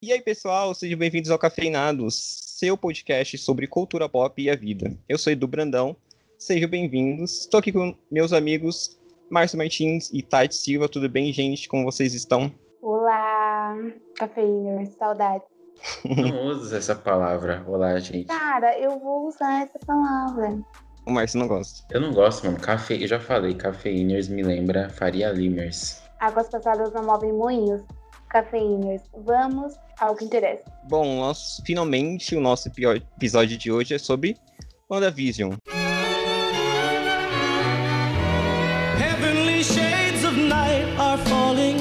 E aí, pessoal, sejam bem-vindos ao Cafeinados, seu podcast sobre cultura pop e a vida. Eu sou Edu Brandão, sejam bem-vindos. Estou aqui com meus amigos Márcio Martins e Tati Silva. Tudo bem, gente? Como vocês estão? Olá, cafeiners, saudade. Não usa essa palavra, olá, gente. Cara, eu vou usar essa palavra. O Márcio não gosta. Eu não gosto, mano. Cafe... Eu já falei, cafeiners me lembra Faria Limers. Águas passadas não movem moinhos. Cafeiners, vamos ao que interessa. Bom, nós, finalmente o nosso episódio de hoje é sobre WandaVision. Heavenly shades of night are falling.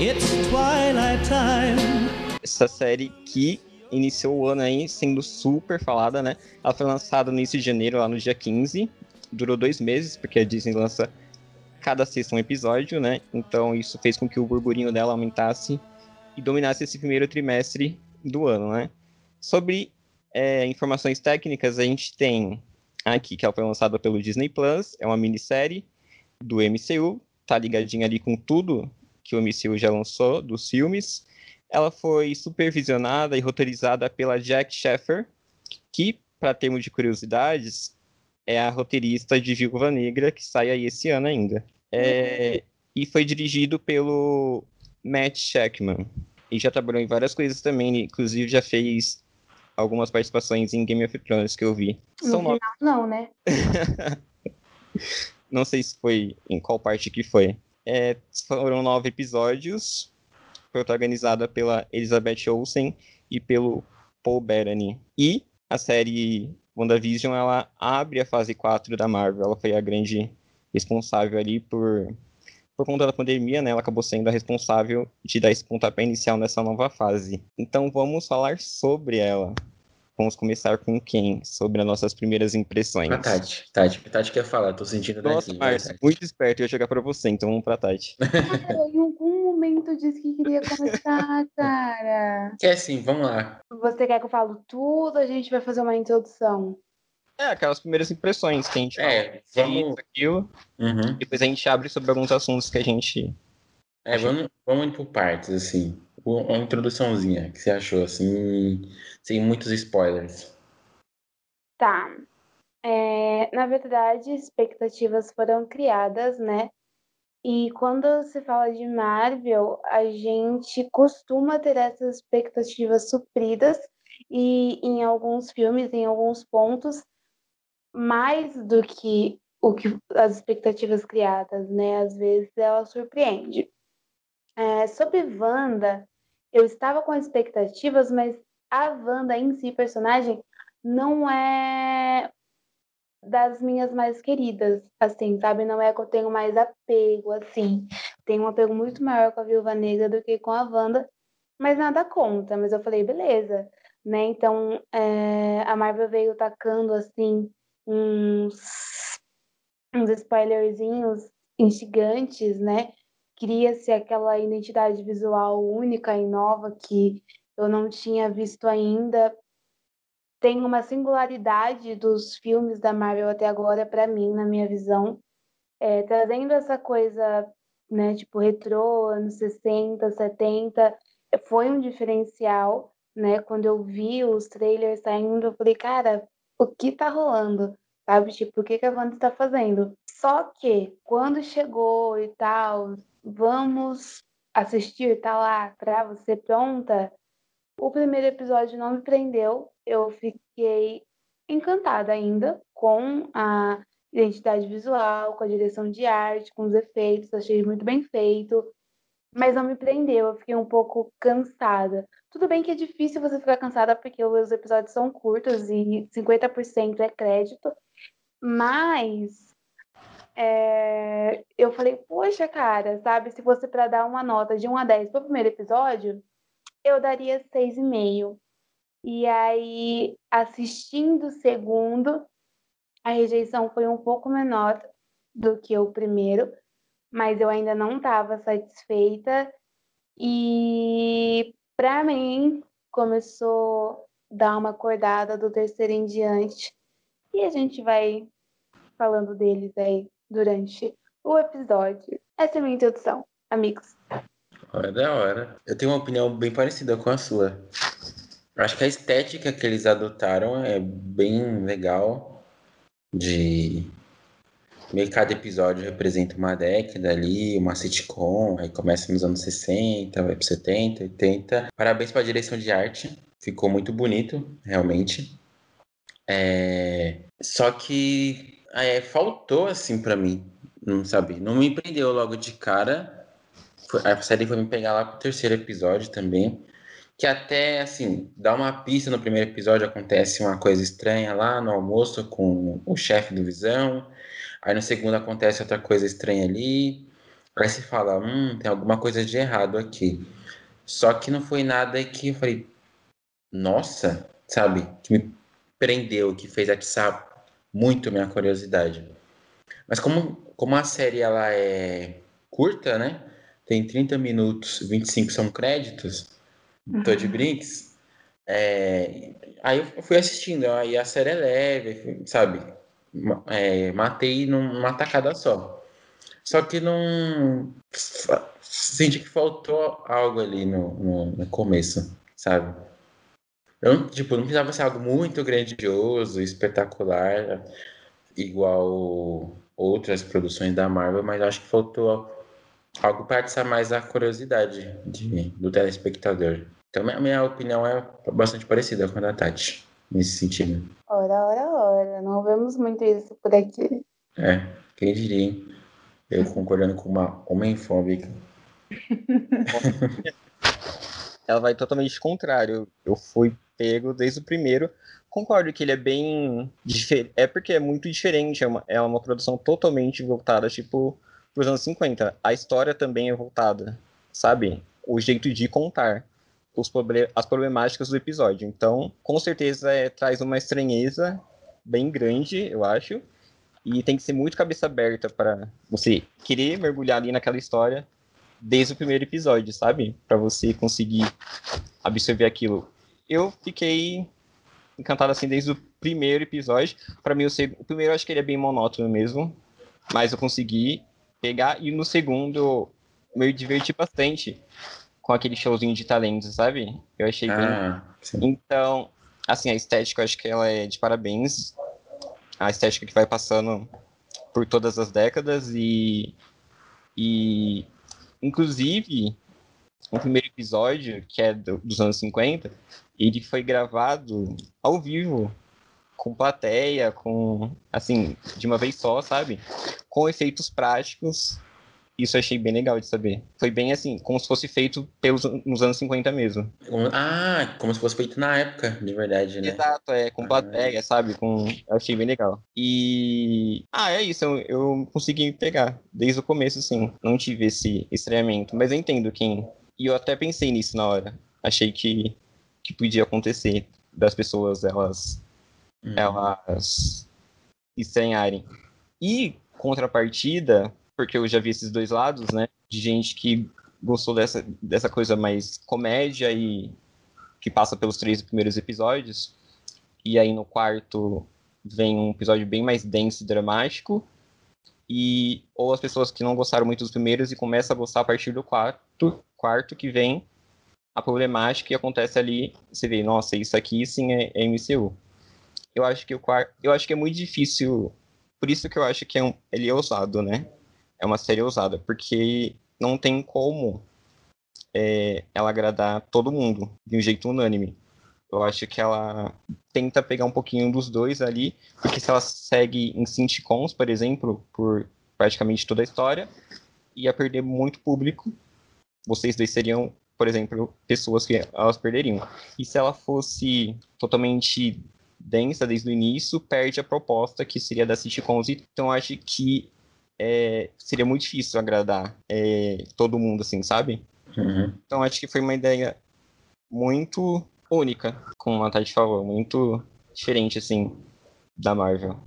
It's twilight time. Essa série que iniciou o ano aí sendo super falada, né? Ela foi lançada no início de janeiro, lá no dia 15. Durou dois meses, porque a Disney lança cada sexta um episódio, né? Então isso fez com que o burburinho dela aumentasse e dominasse esse primeiro trimestre do ano, né? Sobre é, informações técnicas, a gente tem aqui que ela foi lançada pelo Disney Plus, é uma minissérie do MCU, tá ligadinha ali com tudo que o MCU já lançou dos filmes. Ela foi supervisionada e roteirizada pela Jack Sheffer, que, para termos de curiosidades, é a roteirista de Viúva Negra, que sai aí esse ano ainda. É, e foi dirigido pelo Matt Shackman. E já trabalhou em várias coisas também, inclusive já fez algumas participações em Game of Thrones que eu vi. No São final, não, né? não sei se foi em qual parte que foi. É, foram nove episódios, protagonizada pela Elizabeth Olsen e pelo Paul Bettany. E a série WandaVision, ela abre a fase 4 da Marvel. Ela foi a grande responsável ali por por conta da pandemia, né, ela acabou sendo a responsável de dar esse pontapé inicial nessa nova fase. Então vamos falar sobre ela. Vamos começar com quem? Sobre as nossas primeiras impressões. A Tati. Tati, Tati quer falar, tô sentindo Nossa, daqui. Márcio, muito esperto, eu ia jogar pra você, então vamos pra Tati. Cara, em algum momento disse que queria começar, cara. Quer sim, vamos lá. Você quer que eu falo tudo a gente vai fazer uma introdução? É, aquelas primeiras impressões que a gente É, fala. vamos- Isso, aquilo. Uhum. Depois a gente abre sobre alguns assuntos que a gente. É, vamos, vamos indo por partes, assim. Uma introduçãozinha que você achou, assim, sem muitos spoilers. Tá. É, na verdade, expectativas foram criadas, né? E quando se fala de Marvel, a gente costuma ter essas expectativas supridas e em alguns filmes, em alguns pontos, mais do que o que as expectativas criadas, né? Às vezes ela surpreende. É, sobre Wanda, eu estava com expectativas, mas a Wanda em si, personagem, não é das minhas mais queridas, assim, sabe? Não é que eu tenho mais apego, assim. Tenho um apego muito maior com a Viúva Negra do que com a Wanda, mas nada conta. Mas eu falei, beleza, né? Então, é, a Marvel veio tacando, assim, uns, uns spoilerzinhos instigantes, né? Cria-se aquela identidade visual única e nova que eu não tinha visto ainda. Tem uma singularidade dos filmes da Marvel até agora, para mim, na minha visão, é, trazendo essa coisa, né, tipo, retrô, anos 60, 70, foi um diferencial, né, quando eu vi os trailers saindo, eu falei, cara, o que tá rolando? Sabe, tipo, o que, que a Wanda está fazendo? Só que, quando chegou e tal, vamos assistir, tá lá, pra você pronta, o primeiro episódio não me prendeu, eu fiquei encantada ainda com a identidade visual, com a direção de arte, com os efeitos, achei muito bem feito, mas não me prendeu, eu fiquei um pouco cansada. Tudo bem que é difícil você ficar cansada porque os episódios são curtos e 50% é crédito, mas é, eu falei, poxa, cara, sabe, se fosse para dar uma nota de 1 a 10 pro primeiro episódio, eu daria 6,5. E aí, assistindo o segundo, a rejeição foi um pouco menor do que o primeiro, mas eu ainda não estava satisfeita. E para mim, começou a dar uma acordada do terceiro em diante. E a gente vai falando deles aí durante o episódio. Essa é a minha introdução, amigos. É da hora. Eu tenho uma opinião bem parecida com a sua. Acho que a estética que eles adotaram é bem legal. De meio que cada episódio representa uma década ali, uma sitcom, aí começa nos anos 60, vai para 70, 80. Parabéns para a direção de arte, ficou muito bonito, realmente. É... Só que é, faltou assim para mim, não sabe, não me prendeu logo de cara. A série foi me pegar lá pro terceiro episódio também que até, assim, dá uma pista no primeiro episódio, acontece uma coisa estranha lá no almoço com o chefe do Visão, aí no segundo acontece outra coisa estranha ali, aí se fala, hum, tem alguma coisa de errado aqui. Só que não foi nada que eu falei, nossa, sabe, que me prendeu, que fez atiçar muito minha curiosidade. Mas como, como a série ela é curta, né, tem 30 minutos, 25 são créditos, Tô de Brinks. É, aí eu fui assistindo, aí a série é leve, sabe? É, matei numa tacada só. Só que não. Senti que faltou algo ali no, no, no começo, sabe? Eu, tipo, não precisava ser algo muito grandioso, espetacular, igual outras produções da Marvel, mas acho que faltou algo para atiçar mais a curiosidade de, do telespectador. Então, a minha opinião é bastante parecida com a da Tati, nesse sentido. Ora, ora, ora. Não vemos muito isso por aqui. É, quem diria, hein? Eu concordando com uma homem-fóbica. Ela vai totalmente contrário. Eu fui pego desde o primeiro. Concordo que ele é bem diferente. É porque é muito diferente. É uma, é uma produção totalmente voltada, tipo, para os anos 50. A história também é voltada, sabe? O jeito de contar as problemáticas do episódio. Então, com certeza, é, traz uma estranheza bem grande, eu acho. E tem que ser muito cabeça aberta para você querer mergulhar ali naquela história desde o primeiro episódio, sabe? Para você conseguir absorver aquilo. Eu fiquei encantado assim desde o primeiro episódio. Para mim, o, o primeiro eu acho que ele é bem monótono mesmo, mas eu consegui pegar. E no segundo, eu me diverti bastante com aquele showzinho de talentos, sabe? Eu achei ah, bem. Então, assim, a estética eu acho que ela é de parabéns. A estética que vai passando por todas as décadas e. E. Inclusive, o primeiro episódio, que é do, dos anos 50, ele foi gravado ao vivo, com plateia, com. Assim, de uma vez só, sabe? Com efeitos práticos isso eu achei bem legal de saber. Foi bem assim, como se fosse feito pelos, nos anos 50 mesmo. Ah, como se fosse feito na época, de verdade, né? Exato, é, com plateia, ah. sabe? Com... Eu achei bem legal. E. Ah, é isso, eu, eu consegui pegar desde o começo, assim. Não tive esse estranhamento, mas eu entendo quem. E eu até pensei nisso na hora. Achei que, que podia acontecer das pessoas, elas. Hum. Elas estranharem. E, contrapartida, porque eu já vi esses dois lados, né? De gente que gostou dessa, dessa coisa mais comédia e que passa pelos três primeiros episódios. E aí no quarto vem um episódio bem mais denso e dramático. E ou as pessoas que não gostaram muito dos primeiros e começam a gostar a partir do quarto, quarto que vem a problemática e acontece ali, você vê, nossa, isso aqui sim é, é MCU. Eu acho que o quarto, eu acho que é muito difícil, por isso que eu acho que é um, ele é ousado, né? É uma série ousada, porque não tem como é, ela agradar todo mundo de um jeito unânime. Eu acho que ela tenta pegar um pouquinho dos dois ali, porque se ela segue em sitcoms, por exemplo, por praticamente toda a história, ia perder muito público. Vocês dois seriam, por exemplo, pessoas que elas perderiam. E se ela fosse totalmente densa desde o início, perde a proposta que seria da sitcoms. Então acho que é, seria muito difícil agradar é, todo mundo, assim, sabe? Uhum. Então acho que foi uma ideia muito única, como a Tati falou, muito diferente, assim, da Marvel.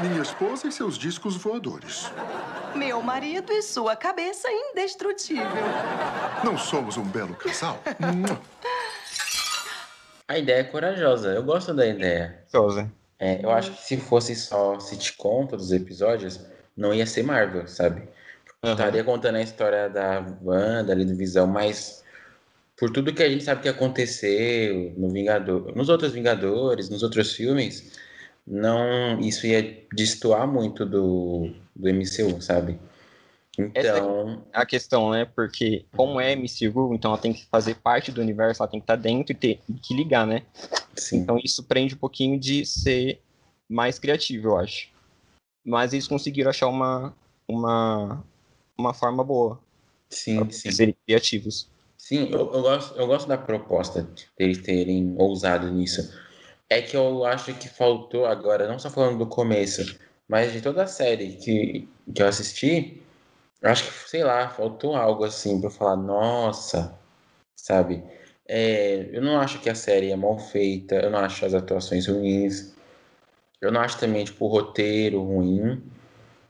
Minha esposa e seus discos voadores. Meu marido e sua cabeça indestrutível. Não somos um belo casal? a ideia é corajosa. Eu gosto da ideia. Corajosa. É, eu acho que se fosse só sitcom todos os episódios, não ia ser Marvel, sabe? Uhum. Estaria contando a história da Wanda, ali do Visão, mas por tudo que a gente sabe que aconteceu no Vingador, nos outros Vingadores, nos outros filmes, não isso ia destoar muito do, do MCU, sabe? Então. Essa é a questão, né? Porque, como é MCU, então ela tem que fazer parte do universo, ela tem que estar dentro e ter que ligar, né? Sim. Então isso prende um pouquinho de ser mais criativo, eu acho. Mas eles conseguiram achar uma, uma, uma forma boa. Sim, sim. Serem criativos. Sim, eu, eu, gosto, eu gosto da proposta deles terem ousado nisso. É que eu acho que faltou agora, não só falando do começo, mas de toda a série que, que eu assisti, acho que, sei lá, faltou algo assim eu falar, nossa, sabe? É, eu não acho que a série é mal feita, eu não acho as atuações ruins, eu não acho também, tipo, o roteiro ruim,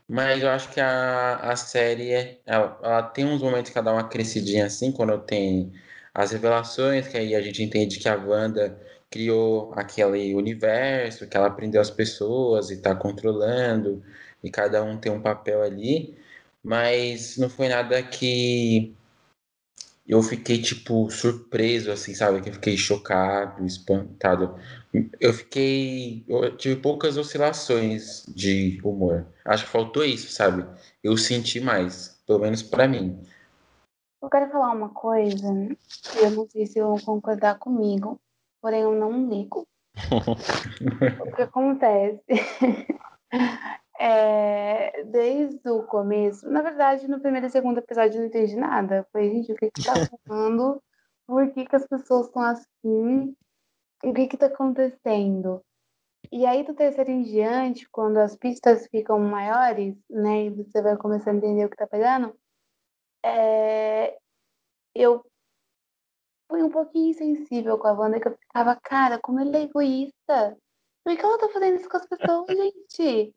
mas eu acho que a, a série, é, ela, ela tem uns momentos que ela dá uma crescidinha assim, quando tem as revelações, que aí a gente entende que a Wanda criou aquele universo, que ela aprendeu as pessoas e está controlando, e cada um tem um papel ali, mas não foi nada que eu fiquei, tipo, surpreso, assim, sabe? Que eu fiquei chocado, espantado. Eu fiquei. Eu tive poucas oscilações de humor. Acho que faltou isso, sabe? Eu senti mais, pelo menos para mim. Eu quero falar uma coisa, eu não sei se vão concordar comigo, porém eu não ligo. o que acontece? É, desde o começo, na verdade, no primeiro e segundo episódio eu não entendi nada. Foi, gente, o que que tá rolando? Por que, que as pessoas estão assim? O que que tá acontecendo? E aí, do terceiro em diante, quando as pistas ficam maiores, né, e você vai começar a entender o que tá pegando, é, eu fui um pouquinho insensível com a Wanda, que eu ficava, cara, como ele é egoísta. Por que ela tá fazendo isso com as pessoas, gente?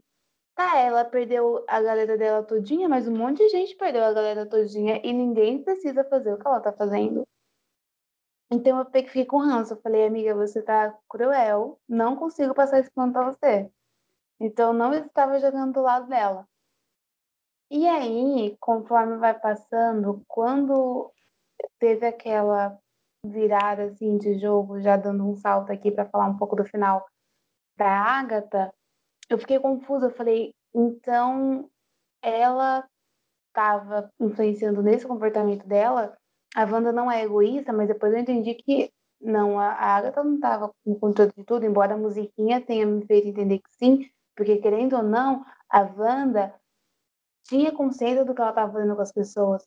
Tá, ela perdeu a galera dela todinha, mas um monte de gente perdeu a galera todinha e ninguém precisa fazer o que ela tá fazendo. Então eu fiquei com ranço. Eu falei, amiga, você tá cruel, não consigo passar esse plano pra você. Então não estava jogando do lado dela. E aí, conforme vai passando, quando teve aquela virada assim de jogo, já dando um salto aqui para falar um pouco do final da Agatha, eu fiquei confusa. Eu falei, então ela estava influenciando nesse comportamento dela. A Wanda não é egoísta, mas depois eu entendi que não, a Agatha não estava com controle de tudo, embora a musiquinha tenha me feito entender que sim, porque querendo ou não, a Wanda tinha consciência do que ela estava fazendo com as pessoas.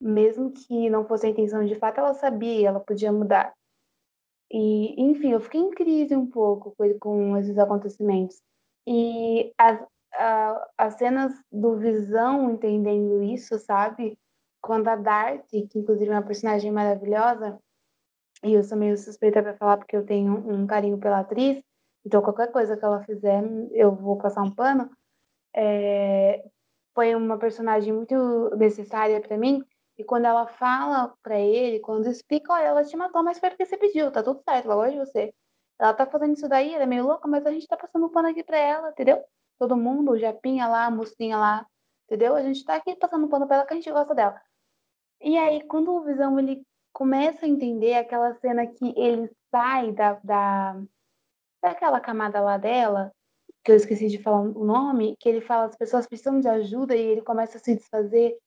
Mesmo que não fosse a intenção de fato, ela sabia, ela podia mudar. E, enfim, eu fiquei em crise um pouco com esses acontecimentos. E as, as cenas do Visão entendendo isso, sabe? Quando a Darcy, que inclusive é uma personagem maravilhosa, e eu sou meio suspeita para falar porque eu tenho um carinho pela atriz, então qualquer coisa que ela fizer, eu vou passar um pano. É, foi uma personagem muito necessária para mim, e quando ela fala para ele, quando explica, olha, ela te matou, mas foi porque você pediu, tá tudo certo, ela de você. Ela tá fazendo isso daí, ela é meio louca, mas a gente tá passando pano aqui pra ela, entendeu? Todo mundo, o Japinha lá, a mocinha lá, entendeu? A gente tá aqui passando pano pra ela que a gente gosta dela. E aí, quando o Visão, ele começa a entender aquela cena que ele sai da, da daquela camada lá dela, que eu esqueci de falar o nome, que ele fala as pessoas precisam de ajuda e ele começa a se desfazer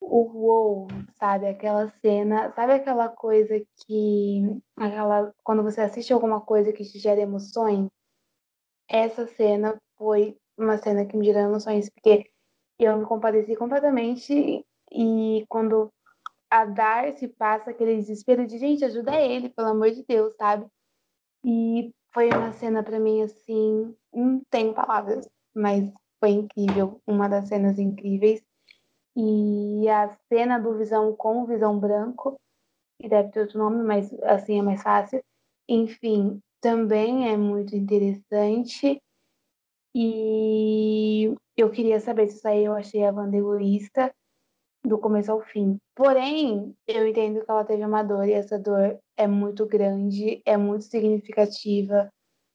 o uou, sabe? Aquela cena, sabe aquela coisa que. Aquela, quando você assiste alguma coisa que te gera emoções? Essa cena foi uma cena que me gerou emoções, porque eu me compadeci completamente e quando a Darcy passa aquele desespero de gente, ajuda ele, pelo amor de Deus, sabe? E foi uma cena para mim assim, não tenho palavras, mas foi incrível, uma das cenas incríveis. E a cena do Visão com o Visão Branco, que deve ter outro nome, mas assim é mais fácil. Enfim, também é muito interessante. E eu queria saber se isso aí eu achei a Wanda egoísta do começo ao fim. Porém, eu entendo que ela teve uma dor e essa dor é muito grande, é muito significativa,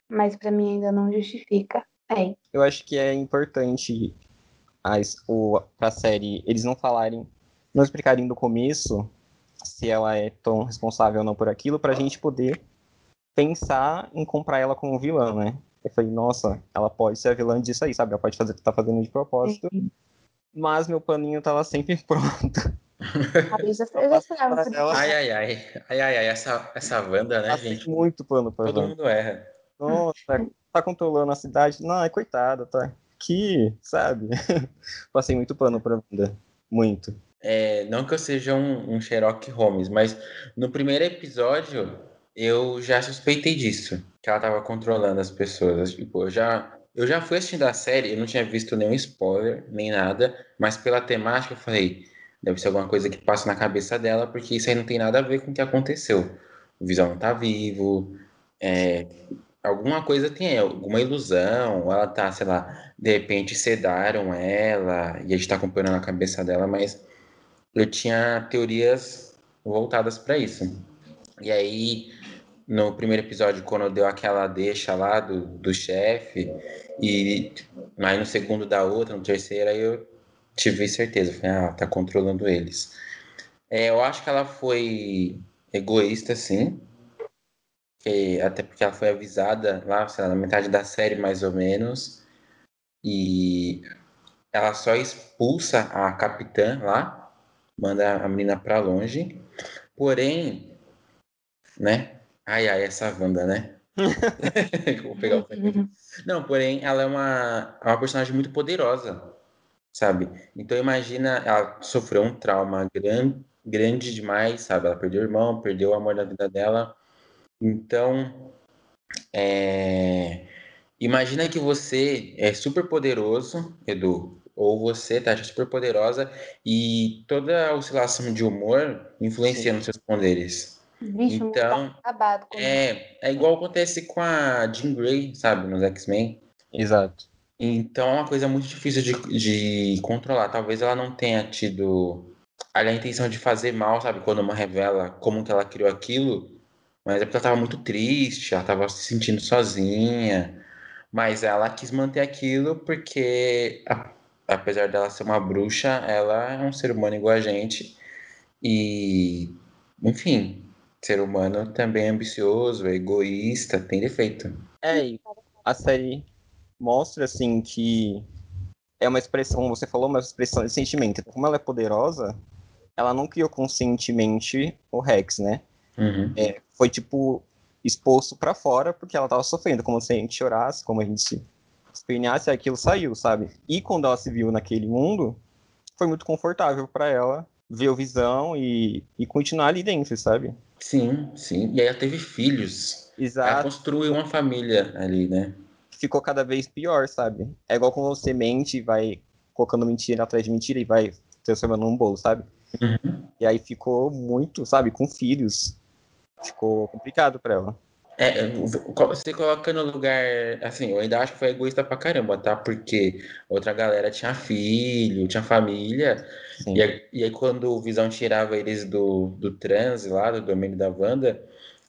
mas para mim ainda não justifica. É. Eu acho que é importante o, pra série eles não falarem, não explicarem do começo se ela é tão responsável ou não por aquilo, pra gente poder pensar em comprar ela como vilã, né? Eu falei, nossa, ela pode ser a vilã disso aí, sabe? Ela pode fazer o que tá fazendo de propósito. Sim. Mas meu paninho tava sempre pronto. Eu já, eu já esperava por Ela- Ai, ai, ai. Ai, ai, ai. Essa, essa Wanda, né, Passei gente? muito pano pra Todo Wanda. mundo erra. Nossa, tá, tá controlando a cidade. Não, é coitada, tá aqui, sabe? Passei muito pano pra Wanda. Muito. É, não que eu seja um, um Sherlock Holmes, mas no primeiro episódio eu já suspeitei disso, que ela tava controlando as pessoas. Tipo, eu já, eu já fui assistindo a série, eu não tinha visto nenhum spoiler, nem nada, mas pela temática eu falei, deve ser alguma coisa que passa na cabeça dela, porque isso aí não tem nada a ver com o que aconteceu. O Visão não tá vivo, é, alguma coisa tem, alguma ilusão, ela tá, sei lá, de repente sedaram ela e a gente tá acompanhando a cabeça dela, mas eu tinha teorias voltadas para isso. E aí, no primeiro episódio, quando deu aquela deixa lá do, do chefe, e aí no segundo da outra, no terceiro, aí eu tive certeza, falei, ah, tá controlando eles. É, eu acho que ela foi egoísta, sim, que- até porque ela foi avisada lá, sei lá, na metade da série, mais ou menos, e ela só expulsa a capitã lá, manda a menina pra longe. Porém, né? Ai, ai, essa Wanda, né? Vou pegar o Não, porém, ela é uma, é uma personagem muito poderosa, sabe? Então, imagina, ela sofreu um trauma gran, grande demais, sabe? Ela perdeu o irmão, perdeu o amor da vida dela. Então, é, imagina que você é super poderoso, Edu, ou você, Tati, é super poderosa e toda a oscilação de humor influencia Sim. nos seus poderes. Vixe, tá Então, acabado. É, é igual acontece com a Jean Grey, sabe, nos X-Men. Exato. Então é uma coisa muito difícil de, de controlar. Talvez ela não tenha tido a intenção de fazer mal, sabe? Quando uma revela como que ela criou aquilo, mas é porque ela estava muito triste, ela estava se sentindo sozinha. Mas ela quis manter aquilo porque, apesar dela ser uma bruxa, ela é um ser humano igual a gente. E, enfim, ser humano também é ambicioso, é egoísta, tem defeito. É, e a série mostra, assim, que é uma expressão, você falou, uma expressão de sentimento. Como ela é poderosa, ela não criou conscientemente o Rex, né? Uhum. É, foi, tipo, exposto pra fora porque ela tava sofrendo. Como se a gente chorasse, como a gente se esperneasse, aquilo saiu, sabe? E quando ela se viu naquele mundo, foi muito confortável pra ela ver o Visão e, e continuar ali dentro, sabe? Sim, sim. E aí ela teve filhos. Ela Exato. construiu uma família ali, né? ficou cada vez pior, sabe? É igual quando você mente e vai colocando mentira atrás de mentira e vai transformando num bolo, sabe? E aí ficou muito, sabe, com filhos. Ficou complicado pra ela. É, você coloca no lugar, assim, eu ainda acho que foi egoísta pra caramba, tá? Porque outra galera tinha filho, tinha família, Sim. e aí, e aí quando o Visão tirava eles do, do transe lá, do domínio da Wanda,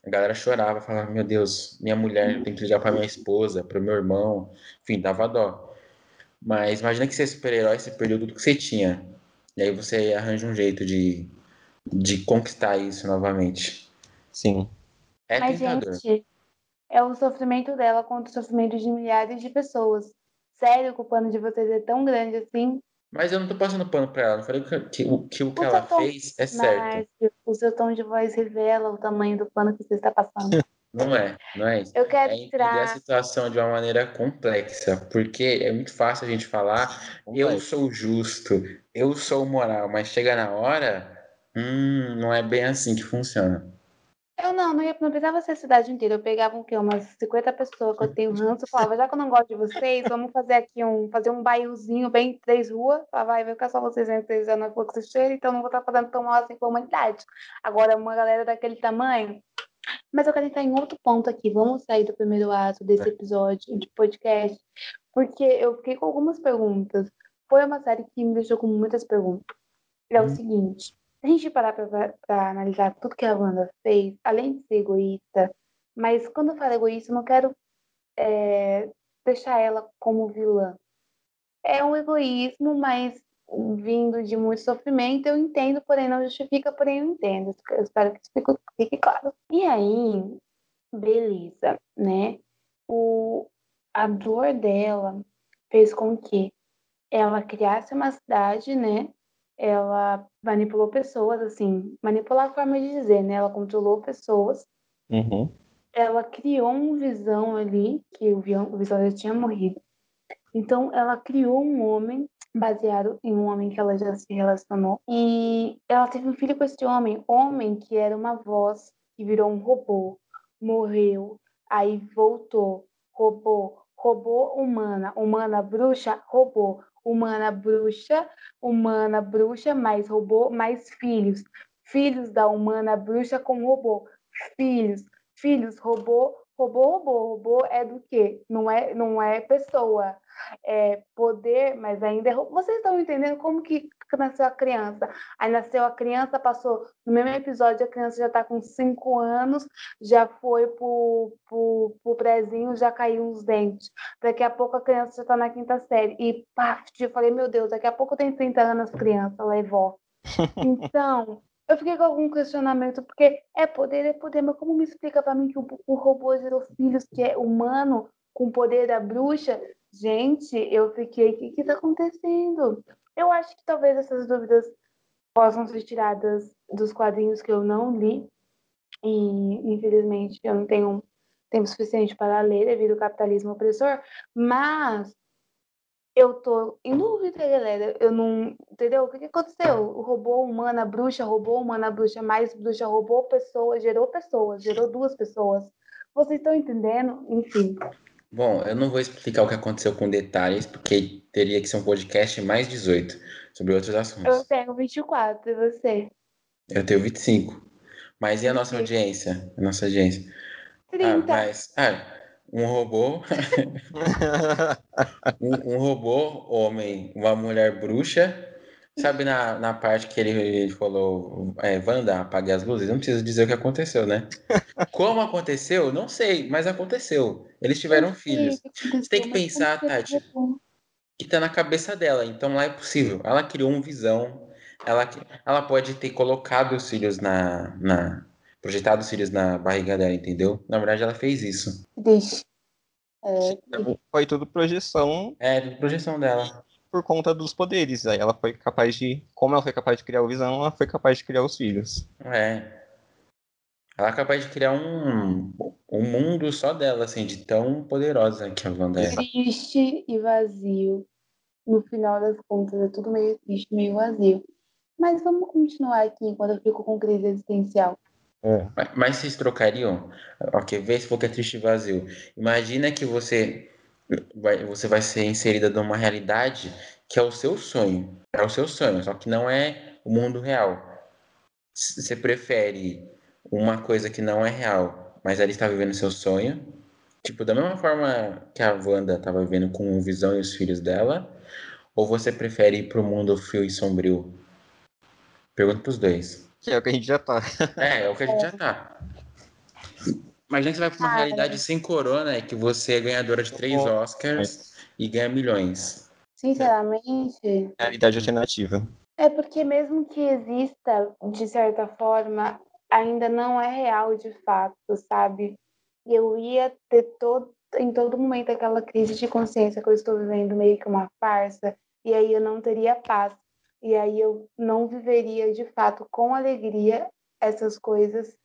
a galera chorava, falava, meu Deus, minha mulher tem que ligar pra minha esposa, pro meu irmão, enfim, dava dó. Mas imagina que você é super-herói, você perdeu tudo que você tinha. E aí você arranja um jeito de, de conquistar isso novamente. Sim. É Mas, tentador. gente, é o sofrimento dela contra o sofrimento de milhares de pessoas. Sério que o pano de vocês é tão grande assim? Mas eu não tô passando pano pra ela. Não falei que, que, o- que o que O ela tom- fez é certo. Mas o seu tom de voz revela o tamanho do pano que você está passando. Não é, não é isso. Eu quero É entender a tirar. situação de uma maneira complexa, porque é muito fácil a gente falar, eu sou justo, eu sou moral, mas chega na hora, hum, não é bem assim que funciona. Eu não, não, ia, não precisava ser a cidade inteira. Eu pegava o quê? Umas 50 pessoas que eu tenho ranço. Eu falava, já que eu não gosto de vocês, vamos fazer aqui um, fazer um bairrozinho bem três ruas. Falava, vai, vai ficar só vocês entre três anos fluxo cheio, então não vou estar fazendo tão mal assim com a humanidade. Agora, uma galera daquele tamanho. Mas eu quero entrar em outro ponto aqui. Vamos sair do primeiro ato desse episódio de podcast, porque eu fiquei com algumas perguntas. Foi uma série que me deixou com muitas perguntas. É o Hum. seguinte. A gente parar pra analisar tudo que a Wanda fez, além de ser egoísta, mas quando eu falo egoísta, eu não quero é, deixar ela como vilã. é um egoísmo, mas vindo de muito sofrimento, eu entendo, porém não justifica, porém eu entendo. Eu espero que isso fique claro. E aí, beleza, né? O, a dor dela fez com que ela criasse uma cidade, né? Ela manipulou pessoas, assim, manipular a forma de dizer, né? Ela controlou pessoas. Uhum. Ela criou uma visão ali, que o Visão já tinha morrido. Então, ela criou um homem baseado em um homem que ela já se relacionou. E ela teve um filho com esse homem, homem que era uma voz que virou um robô, morreu, aí voltou, robô, robô humana, humana bruxa, robô, humana bruxa, humana bruxa, mais robô, mais filhos, filhos da humana bruxa com robô, filhos, filhos, robô, robô, robô, robô é do quê? Não é, não é pessoa. É, poder, mas ainda é... Vocês estão entendendo como que nasceu a criança? Aí nasceu a criança, passou no mesmo episódio, a criança já está com cinco anos, já foi pro, pro, pro prezinho, já caiu uns dentes. Daqui a pouco a criança já está na quinta série. E pá, eu falei, meu Deus, daqui a pouco tem 30 anos criança, levou. Então, eu fiquei com algum questionamento, porque é poder, é poder, mas como me explica para mim que o, o robô gerou filhos que é humano, com o poder da bruxa, Gente, eu fiquei, o que está acontecendo? Eu acho que talvez essas dúvidas possam ser tiradas dos quadrinhos que eu não li, e infelizmente eu não tenho tempo suficiente para ler devido ao capitalismo opressor, mas eu tô em dúvida, galera. Eu não. Entendeu? O que, que aconteceu? Robô humana, bruxa, robô humana, bruxa, mais bruxa, robô, pessoa, gerou pessoas, gerou duas pessoas. Vocês estão entendendo? Enfim. Bom, eu não vou explicar o que aconteceu com detalhes, porque teria que ser um podcast mais 18 sobre outros assuntos. Eu tenho 24, e você? Eu tenho 25. Mas e a nossa audiência? A nossa audiência? 30. Ah, mas, ah, um robô. um, um robô, homem, uma mulher bruxa Sabe na, na parte que ele falou, é, Wanda, apague as luzes? Não preciso dizer o que aconteceu, né? Como aconteceu? Não sei, mas aconteceu. Eles tiveram filhos. Você tem que pensar, Tati, que tá na cabeça dela. Então lá é possível. Ela criou uma visão. Ela, ela pode ter colocado os filhos na, na. projetado os filhos na barriga dela, entendeu? Na verdade, ela fez isso. Deixa. É... Foi tudo projeção. É, tudo projeção dela por conta dos poderes. Aí ela foi capaz de. Como ela foi capaz de criar o Visão, ela foi capaz de criar os filhos. É. Ela é capaz de criar um, um mundo só dela, assim, de tão poderosa que a Wanda é. Triste e vazio. No final das contas, é tudo meio triste, meio vazio. Mas vamos continuar aqui enquanto eu fico com crise existencial. É. Mas vocês trocariam? Ok, vê se for que é triste e vazio. Imagina que você vai, você vai ser inserida numa realidade que é o seu sonho. É o seu sonho, só que não é o mundo real. Você prefere uma coisa que não é real, mas ela está vivendo seu sonho. Tipo, da mesma forma que a Wanda estava vivendo com o Visão e os filhos dela, ou você prefere ir para o mundo frio e sombrio? Pergunta para os dois. Que é o que a gente já tá. É, é o que a gente já tá. Imagina que você vai para uma ah, realidade é. sem corona, é que você é ganhadora de três Oscars e ganha milhões. Sinceramente. Realidade alternativa. É porque mesmo que exista, de certa forma, ainda não é real de fato, sabe? Eu ia ter todo, em todo momento aquela crise de consciência que eu estou vivendo meio que uma farsa, e aí eu não teria paz. E aí eu não viveria de fato com alegria essas coisas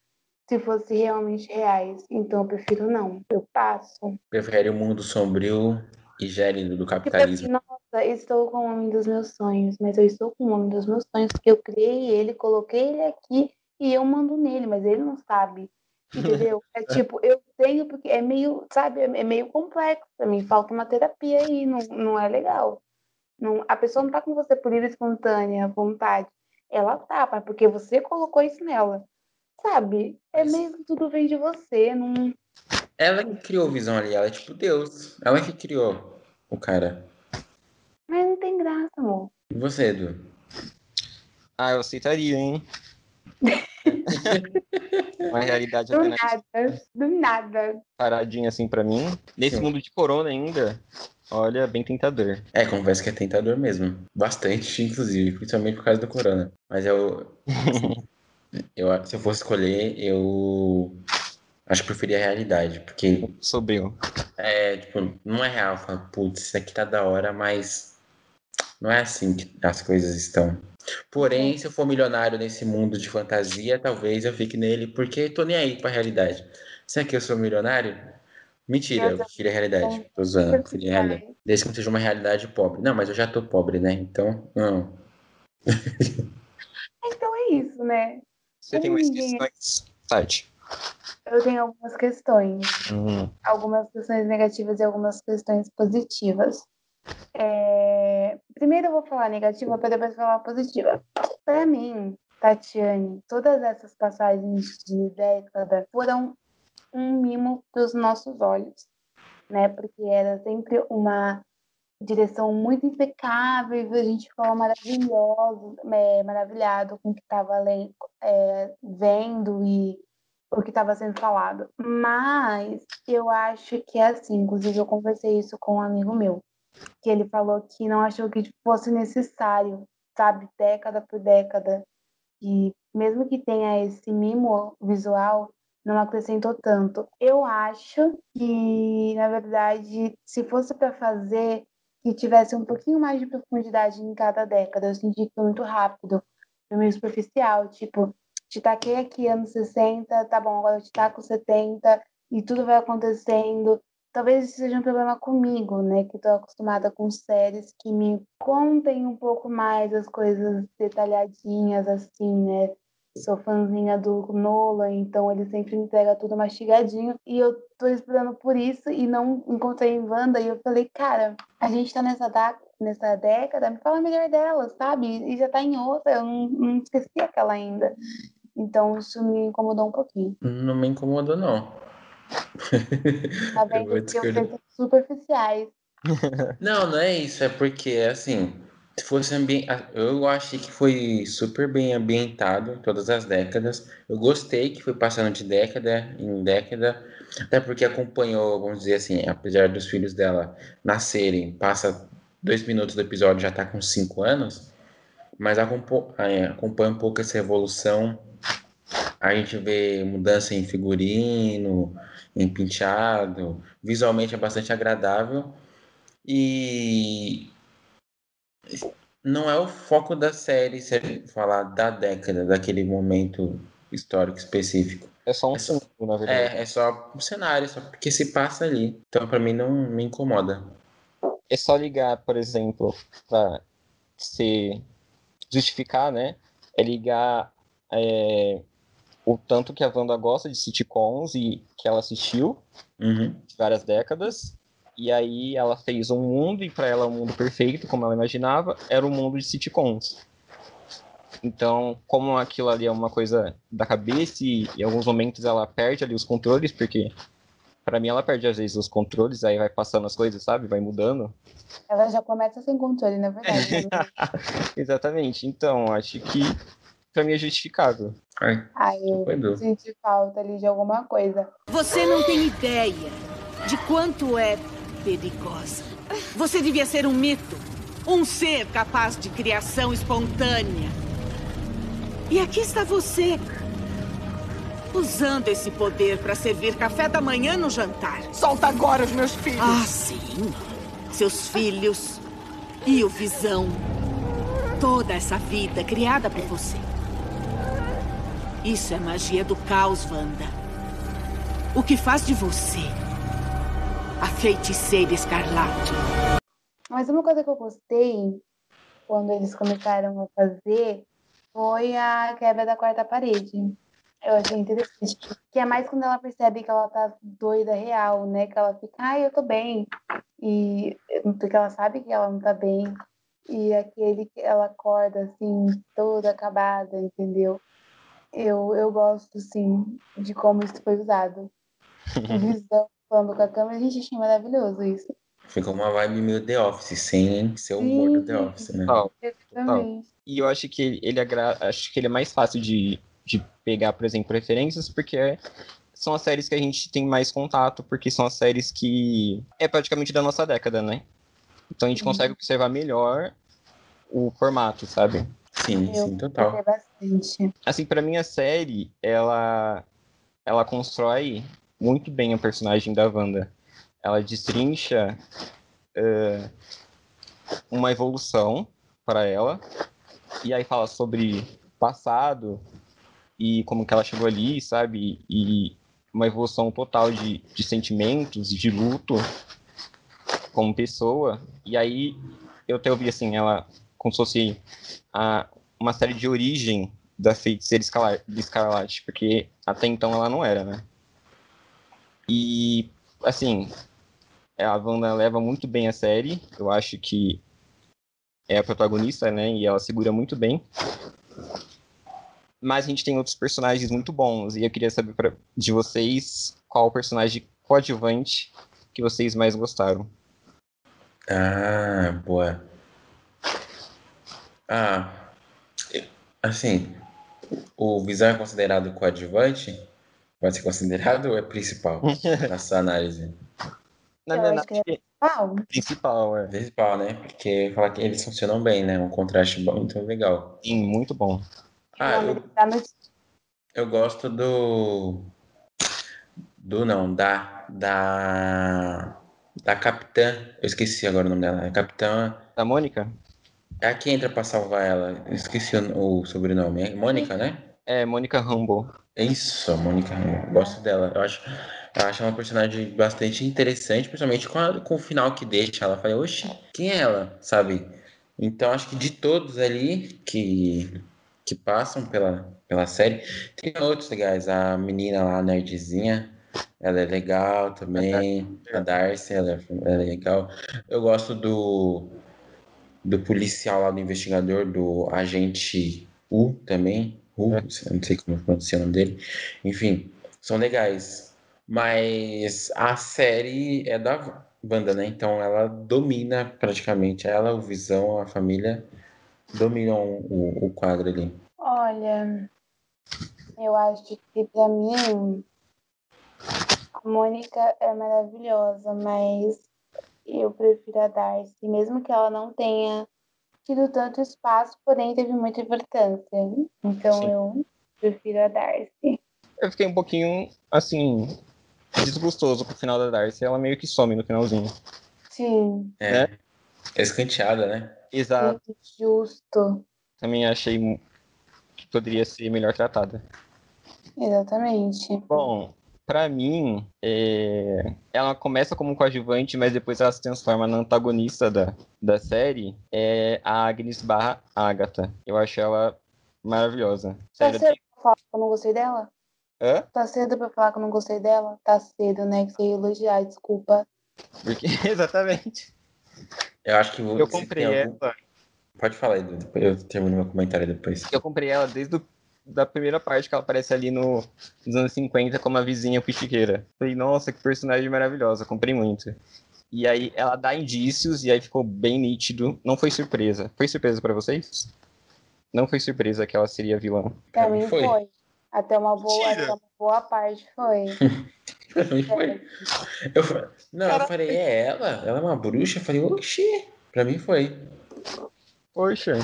se fossem realmente reais. Então eu prefiro não, eu passo. Prefere o mundo sombrio e gélido do capitalismo. Tipo, nossa, estou com o homem dos meus sonhos, mas eu estou com o homem dos meus sonhos porque eu criei ele, coloquei ele aqui e eu mando nele, mas ele não sabe. Entendeu? É tipo, eu tenho, porque é meio, sabe, é meio complexo também. Falta uma terapia aí, não, não é legal. Não, a pessoa não tá com você por livre espontânea vontade. Ela tá, porque você colocou isso nela. Sabe? É meio que tudo vem de você, não. Ela que criou visão ali, ela é tipo Deus. Ela que criou o cara. Mas não tem graça, amor. E você, Edu? Ah, eu aceitaria, hein? Uma realidade do nada, do nada. Paradinha assim pra mim. Nesse Sim. mundo de corona ainda, Olha, bem tentador. É, confesso que é tentador mesmo. Bastante, inclusive, principalmente por causa do corona. Mas eu. eu se eu fosse escolher, eu. Acho que preferia a realidade, porque. Sobreu. É, tipo, não é real. Fala, putz, isso aqui tá da hora, mas. Não é assim que as coisas estão. Porém, se eu for milionário nesse mundo de fantasia, talvez eu fique nele, porque tô nem aí pra realidade. Será que eu sou milionário? Mentira, eu queria a realidade. Tô zoando, eu queria a realidade. Desde que não seja uma realidade pobre. Não, mas eu já tô pobre, né? Então, não. então é isso, né? Você tem mais questões, Tati? Eu tenho algumas questões. Uhum. Algumas questões negativas e algumas questões positivas. É... Primeiro eu vou falar negativa para depois falar positiva. Para mim, Tatiane, todas essas passagens de década foram um mimo para os nossos olhos, né? Porque era sempre uma direção muito impecável, a gente ficava maravilhoso, é, maravilhado com o que estava é, vendo e o que estava sendo falado. Mas eu acho que é assim, inclusive eu conversei isso com um amigo meu, que ele falou que não achou que fosse necessário, sabe, década por década, e mesmo que tenha esse mimo visual, não acrescentou tanto. Eu acho que, na verdade, se fosse para fazer que tivesse um pouquinho mais de profundidade em cada década, eu senti que foi muito rápido, foi meio superficial, tipo, te taquei aqui anos 60, tá bom, agora eu te taco 70 e tudo vai acontecendo. Talvez isso seja um problema comigo, né, que estou acostumada com séries que me contem um pouco mais as coisas detalhadinhas, assim, né, sou fãzinha do Nolan, então ele sempre entrega tudo mastigadinho. E eu tô esperando por isso e não encontrei em Wanda. E eu falei, cara, a gente tá nessa, da nessa década, me fala melhor dela, sabe? E já tá em outra, eu não, não esqueci aquela ainda. Então isso me incomodou um pouquinho. Não me incomodou, não. Tá vendo que eu fui superficiais. Não, não é isso, é porque assim fosse eu achei que foi super bem ambientado todas as décadas. Eu gostei que foi passando de década em década, até porque acompanhou, vamos dizer assim, apesar dos filhos dela nascerem, passa dois minutos do episódio já está com cinco anos, mas acompanha, acompanha um pouco essa evolução. A gente vê mudança em figurino, em penteado, visualmente é bastante agradável. E não é o foco da série se falar da década, daquele momento histórico específico. É só um é só, na verdade. É, é só um cenário, só porque se passa ali. Então, para mim, não me incomoda. É só ligar, por exemplo, para se justificar, né? É ligar é, o tanto que a Wanda gosta de sitcoms e que ela assistiu uhum. de várias décadas e aí ela fez um mundo, e para ela o um mundo perfeito, como ela imaginava, era o um mundo de sitcoms. Então, como aquilo ali é uma coisa da cabeça e em alguns momentos ela perde ali os controles, porque para mim ela perde às vezes os controles, aí vai passando as coisas, sabe? Vai mudando. Ela já começa sem controle, na verdade. Né? Exatamente. Então, acho que para mim é justificável. Ai, eu senti falta ali de alguma coisa. Você não tem ideia de quanto é perigosa. Você devia ser um mito. Um ser capaz de criação espontânea. E aqui está você. Usando esse poder para servir café da manhã no jantar. Solta agora os meus filhos. Ah, sim. Seus filhos. E o Visão. Toda essa vida criada por você. Isso é magia do caos, Wanda. O que faz de você a feiticeira escarlate. Mas uma coisa que eu gostei quando eles começaram a fazer foi a quebra da quarta parede. Eu achei interessante. Que é mais quando ela percebe que ela tá doida real, né? Que ela fica, ai, eu tô bem. E porque ela sabe que ela não tá bem. E aquele que ela acorda assim, toda acabada, entendeu? Eu, eu gosto, sim, de como isso foi usado. Visão falando com a câmera, a gente achei maravilhoso isso. Ficou uma vibe meio The Office, sem ser o humor do The Office, né? Total, total. E eu acho que ele, agra... acho que ele é mais fácil de, de pegar, por exemplo, referências, porque são as séries que a gente tem mais contato, porque são as séries que é praticamente da nossa década, né? Então a gente consegue observar melhor o formato, sabe? Sim, Eu sim, total. bastante. Assim, pra mim a série, ela ela constrói muito bem a personagem da Wanda. Ela destrincha eh, uma evolução para ela e aí fala sobre passado e como que ela chegou ali, sabe? E uma evolução total de, de sentimentos e de luto como pessoa. E aí eu até ouvi assim, ela como se fosse a, uma série de origem da feiticeira Escala- de Escarlate, porque até então ela não era, né? E, assim, a Wanda leva muito bem a série, eu acho que é a protagonista, né? E ela segura muito bem. Mas a gente tem outros personagens muito bons, e eu queria saber pra, de vocês qual o personagem coadjuvante que vocês mais gostaram. Ah, boa. Ah, assim, o Visão é considerado coadjuvante? Pode ser considerado ou é principal na sua análise? Na minha que análise, Uau, principal, é. Principal, né? Porque falar que eles funcionam bem, né? Um contraste bom, muito legal. Sim, muito bom. Ah, eu, tá eu gosto do. Do não, da. Da. Da Capitã. Eu esqueci agora o nome dela. A Capitã. Da Mônica? É a que entra pra salvar ela. Eu esqueci o, o sobrenome. É Mônica, né? É, Mônica Rambeau. É isso, a Mônica. Eu gosto dela. Eu acho, eu acho uma personagem bastante interessante, principalmente com, a- com o final que deixa. Ela fala, oxe, quem é ela? Sabe? Então, acho que de todos ali que, que passam pela, pela série, tem outros legais. A menina lá, a nerdzinha, ela é legal também. A Darcy, ela é, ela é legal. Eu gosto do, do policial lá, do investigador, do agente U também. U, eu não sei como pronuncia o nome dele. Enfim, são legais. Mas a série é da banda, né? Então ela domina praticamente. Ela, o Visão, a família dominam o, o quadro ali. Olha, eu acho que pra mim a Mônica é maravilhosa, mas eu prefiro a Darcy, mesmo que ela não tenha tido tanto espaço, porém teve muita importância. Então Sim. eu prefiro a Darcy. Eu fiquei um pouquinho, assim, desgostoso com o final da Darcy. Ela meio que some no finalzinho. Sim, É. Escanteada, né? Exato. justo. Também achei que poderia ser melhor tratada. Exatamente. Bom, pra mim, é, ela começa como coadjuvante, mas depois ela se transforma na antagonista da, da série. É a Agnes barra Agatha. Eu acho ela maravilhosa. Tá Sério, cedo pra falar que eu não gostei dela? Hã? Tá cedo pra falar que eu não gostei dela? Tá cedo, né? Que você ia elogiar, desculpa. Porque, exatamente. Eu acho que vou. Eu comprei algum- ela. Pode falar, Edu. depois Eu termino meu comentário depois. Eu comprei ela desde o, da primeira parte que ela aparece ali no, nos anos 50 como a vizinha fuxiqueira. Falei, nossa, que personagem maravilhosa, comprei muito. E aí ela dá indícios e aí ficou bem nítido. Não foi surpresa. Foi surpresa pra vocês? Não foi surpresa que ela seria vilã. Pra Pra mim foi. foi. Até uma boa, até uma boa parte foi. Pra mim foi. Eu, não, eu falei, é ela? Ela é uma bruxa? Eu falei, oxi. Pra mim foi. Poxa.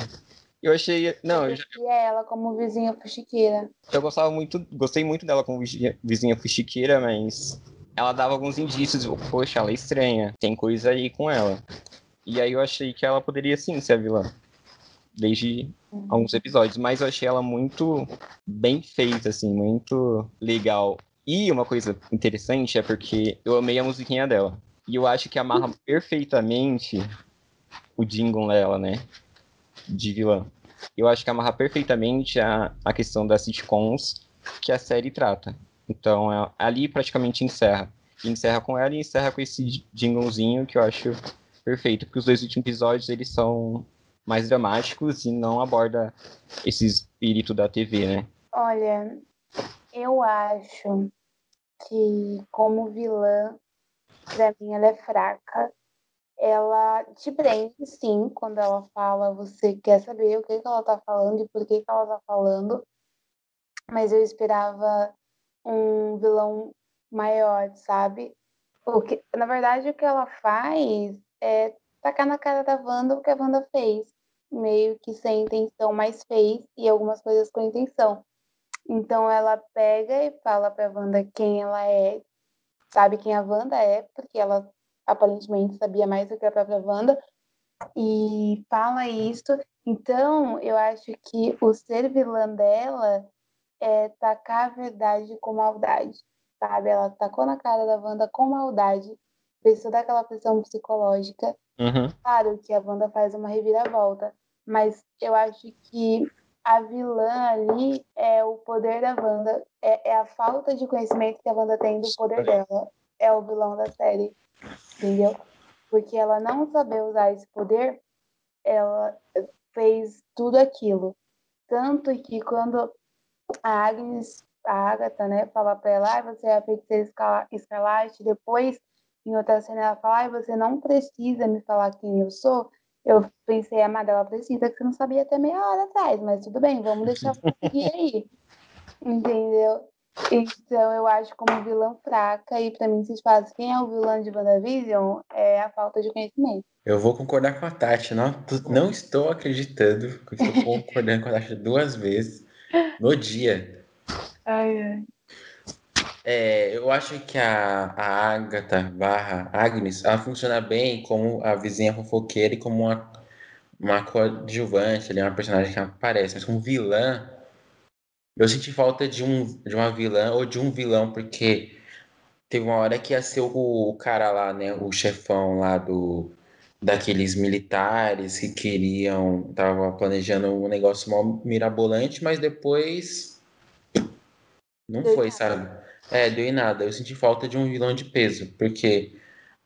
Eu achei. Não, eu, já- E é ela como vizinha fuxiqueira. eu gostava muito. Gostei muito dela como vizinha, fuxiqueira, mas ela dava alguns indícios. eu, Poxa, ela é estranha. Tem coisa aí com ela. E aí eu achei que ela poderia sim ser a vilã. Desde alguns episódios. Mas eu achei ela muito bem feita, assim, muito legal. E uma coisa interessante é porque eu amei a musiquinha dela. E eu acho que amarra perfeitamente o jingle dela, né? De vilã. Eu acho que amarra perfeitamente a, a questão das sitcoms que a série trata. Então, é- ali praticamente encerra. Encerra com ela e encerra com esse jinglezinho que eu acho perfeito. Porque os dois últimos episódios, eles são mais dramáticos e não aborda esse espírito da TV, né? Olha, eu acho que como vilã, pra mim ela é fraca. Ela te prende, sim, quando ela fala, você quer saber o que, que ela tá falando e por que, que ela tá falando. Mas eu esperava um vilão maior, sabe? Porque, na verdade, o que ela faz é tacar na cara da Wanda o que a Wanda fez. Meio que sem intenção, mas fez, e algumas coisas com intenção. Então ela pega e fala pra Wanda quem ela é, sabe quem a Wanda é, porque ela aparentemente sabia mais do que a própria Wanda, e fala isso. Então, eu acho que o ser vilã dela é tacar a verdade com maldade, sabe? Ela tacou na cara da Wanda com maldade, fez toda aquela pressão psicológica. Uhum. Claro que a Wanda faz uma reviravolta, mas eu acho que a vilã ali é o poder da Wanda, é, é a falta de conhecimento que a Wanda tem do poder dela. É o vilão da série, entendeu? Porque ela não saber usar esse poder, ela fez tudo aquilo. Tanto que quando a Agnes, a Agatha, né, fala pra ela, ah, você é a feiticeira escarlate, depois, em outra cena, ela fala, ah, você não precisa me falar quem eu sou, eu pensei, amada, ela precisa, que você não sabia até meia hora atrás, mas tudo bem, vamos deixar você aí. Entendeu? Então eu acho como vilã fraca, e para mim, se faz quem é o vilão de WandaVision, é a falta de conhecimento. Eu vou concordar com a Tati, não, não estou acreditando que estou concordando com a Tati duas vezes no dia. Ai, ai. É, eu acho que a, a Agatha barra Agnes, ela funciona bem como a vizinha fofoqueira e como uma, uma coadjuvante, ali, uma personagem que aparece, mas como vilã, eu senti falta de, um, de uma vilã ou de um vilão, porque teve uma hora que ia ser o, o cara lá, né, o chefão lá do daqueles militares que queriam, tava planejando um negócio mal mirabolante, mas depois não foi, sabe? É, deu em nada. Eu senti falta de um vilão de peso, porque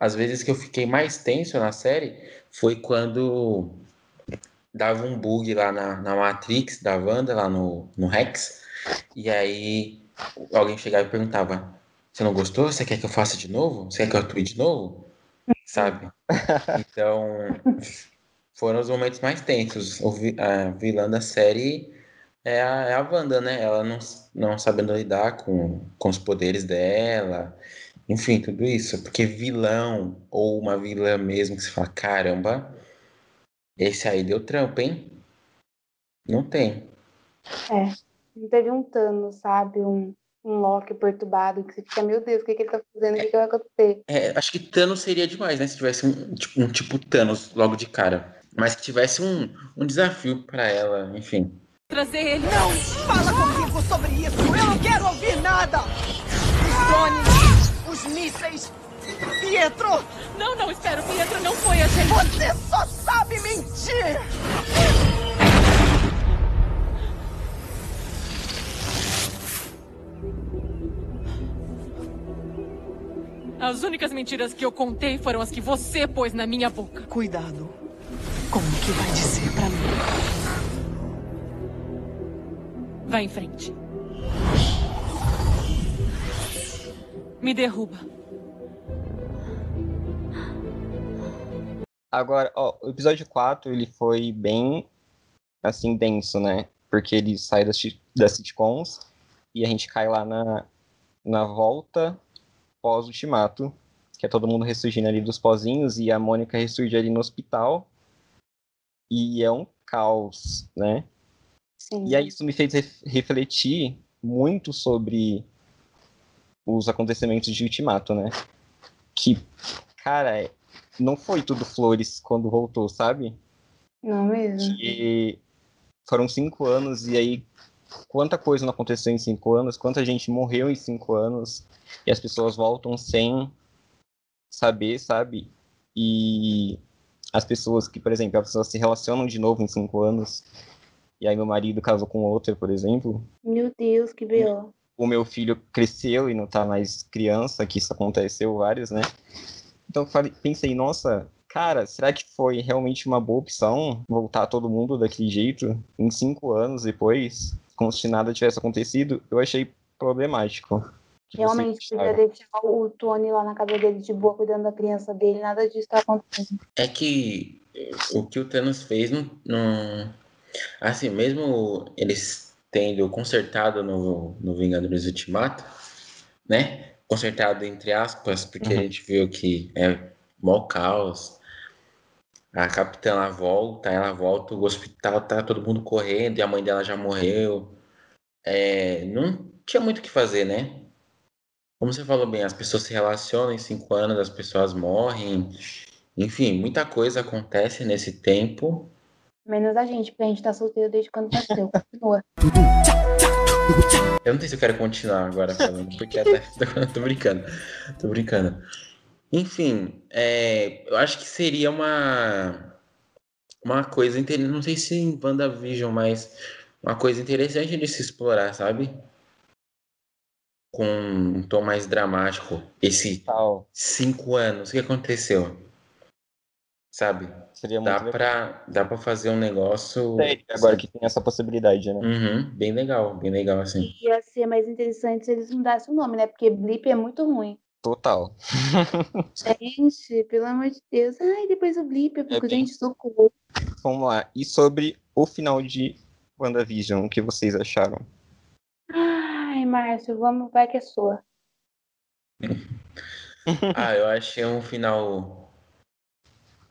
às vezes que eu fiquei mais tenso na série foi quando dava um bug lá na, na Matrix da Wanda, lá no, no Rex, e aí alguém chegava e perguntava: Você não gostou? Você quer que eu faça de novo? Você quer que eu atue de novo? Sabe? Então, foram os momentos mais tensos. A vilã da série é a, é a Wanda, né? Ela não, não sabendo lidar com, com os poderes dela, enfim, tudo isso. Porque vilão, ou uma vilã mesmo, que se fala, caramba, esse aí deu trampo, hein? Não tem. É, não teve um Thanos, sabe? Um, um Loki perturbado, que você fica, meu Deus, o que, que ele tá fazendo? O que, que vai acontecer? É, acho que Thanos seria demais, né? Se tivesse um, tipo, um tipo Thanos logo de cara. Mas que tivesse um, um desafio para ela, enfim trazer ele. Não fala comigo sobre isso. Eu não quero ouvir nada. Os drones, os mísseis. Pietro! Não, não, espera. Pietro não foi a gente. Você só sabe mentir! As únicas mentiras que eu contei foram as que você pôs na minha boca. Cuidado com o que vai dizer para mim. Vá em frente. Me derruba. Agora, ó, o episódio 4, ele foi bem, assim, denso, né? Porque ele sai das, das sitcoms e a gente cai lá na, na volta pós-ultimato, que é todo mundo ressurgindo ali dos pozinhos e a Mônica ressurge ali no hospital. E é um caos, né? Sim. E aí isso me fez refletir muito sobre os acontecimentos de Ultimato, né? Que, cara, não foi tudo flores quando voltou, sabe? Não mesmo. Que foram cinco anos e aí quanta coisa não aconteceu em cinco anos, quanta gente morreu em cinco anos e as pessoas voltam sem saber, sabe? E as pessoas que, por exemplo, as pessoas se relacionam de novo em cinco anos e aí meu marido casou com outra, por exemplo. Meu Deus, que B.O. O meu filho cresceu e não tá mais criança, que isso aconteceu vários, né? Então falei, pensei, nossa, cara, será que foi realmente uma boa opção voltar todo mundo daquele jeito em cinco anos depois, como se nada tivesse acontecido? Eu achei problemático. Realmente, podia deixar o Tony lá na casa dele de boa, cuidando da criança dele, nada disso tá acontecendo. É que o que o Thanos fez não, não, Assim, mesmo eles tendo consertado no, no Vingadores Ultimato, né? Consertado entre aspas, porque uhum. a gente viu que é mó caos. A capitã ela volta, ela volta, o hospital tá todo mundo correndo e a mãe dela já morreu. É, não tinha muito o que fazer, né? Como você falou bem, as pessoas se relacionam em cinco anos, as pessoas morrem. Enfim, muita coisa acontece nesse tempo. Menos a gente, porque a gente tá solteiro desde quando nasceu. Continua. Eu não sei se eu quero continuar agora falando, porque até tô brincando. Tô brincando. Enfim, é, eu acho que seria uma uma coisa interessante, não sei se em WandaVision, mas uma coisa interessante de se explorar, sabe? Com um tom mais dramático. Esse Tal. cinco anos, o que aconteceu? Sabe? Seria muito Dá legal. pra, dá pra fazer um negócio. Agora que tem essa possibilidade, né? Uhum, bem legal, bem legal assim. Ia ser mais interessante se eles mudassem o nome, né? Porque Blip é muito ruim. Total. Gente, pelo amor de Deus. Ai, depois o Blip, eu fico, bem- gente, socorro. Vamos lá. E sobre o final de WandaVision, o que vocês acharam? Ai, Márcio, vamos, vai que é sua. Ah, eu achei um final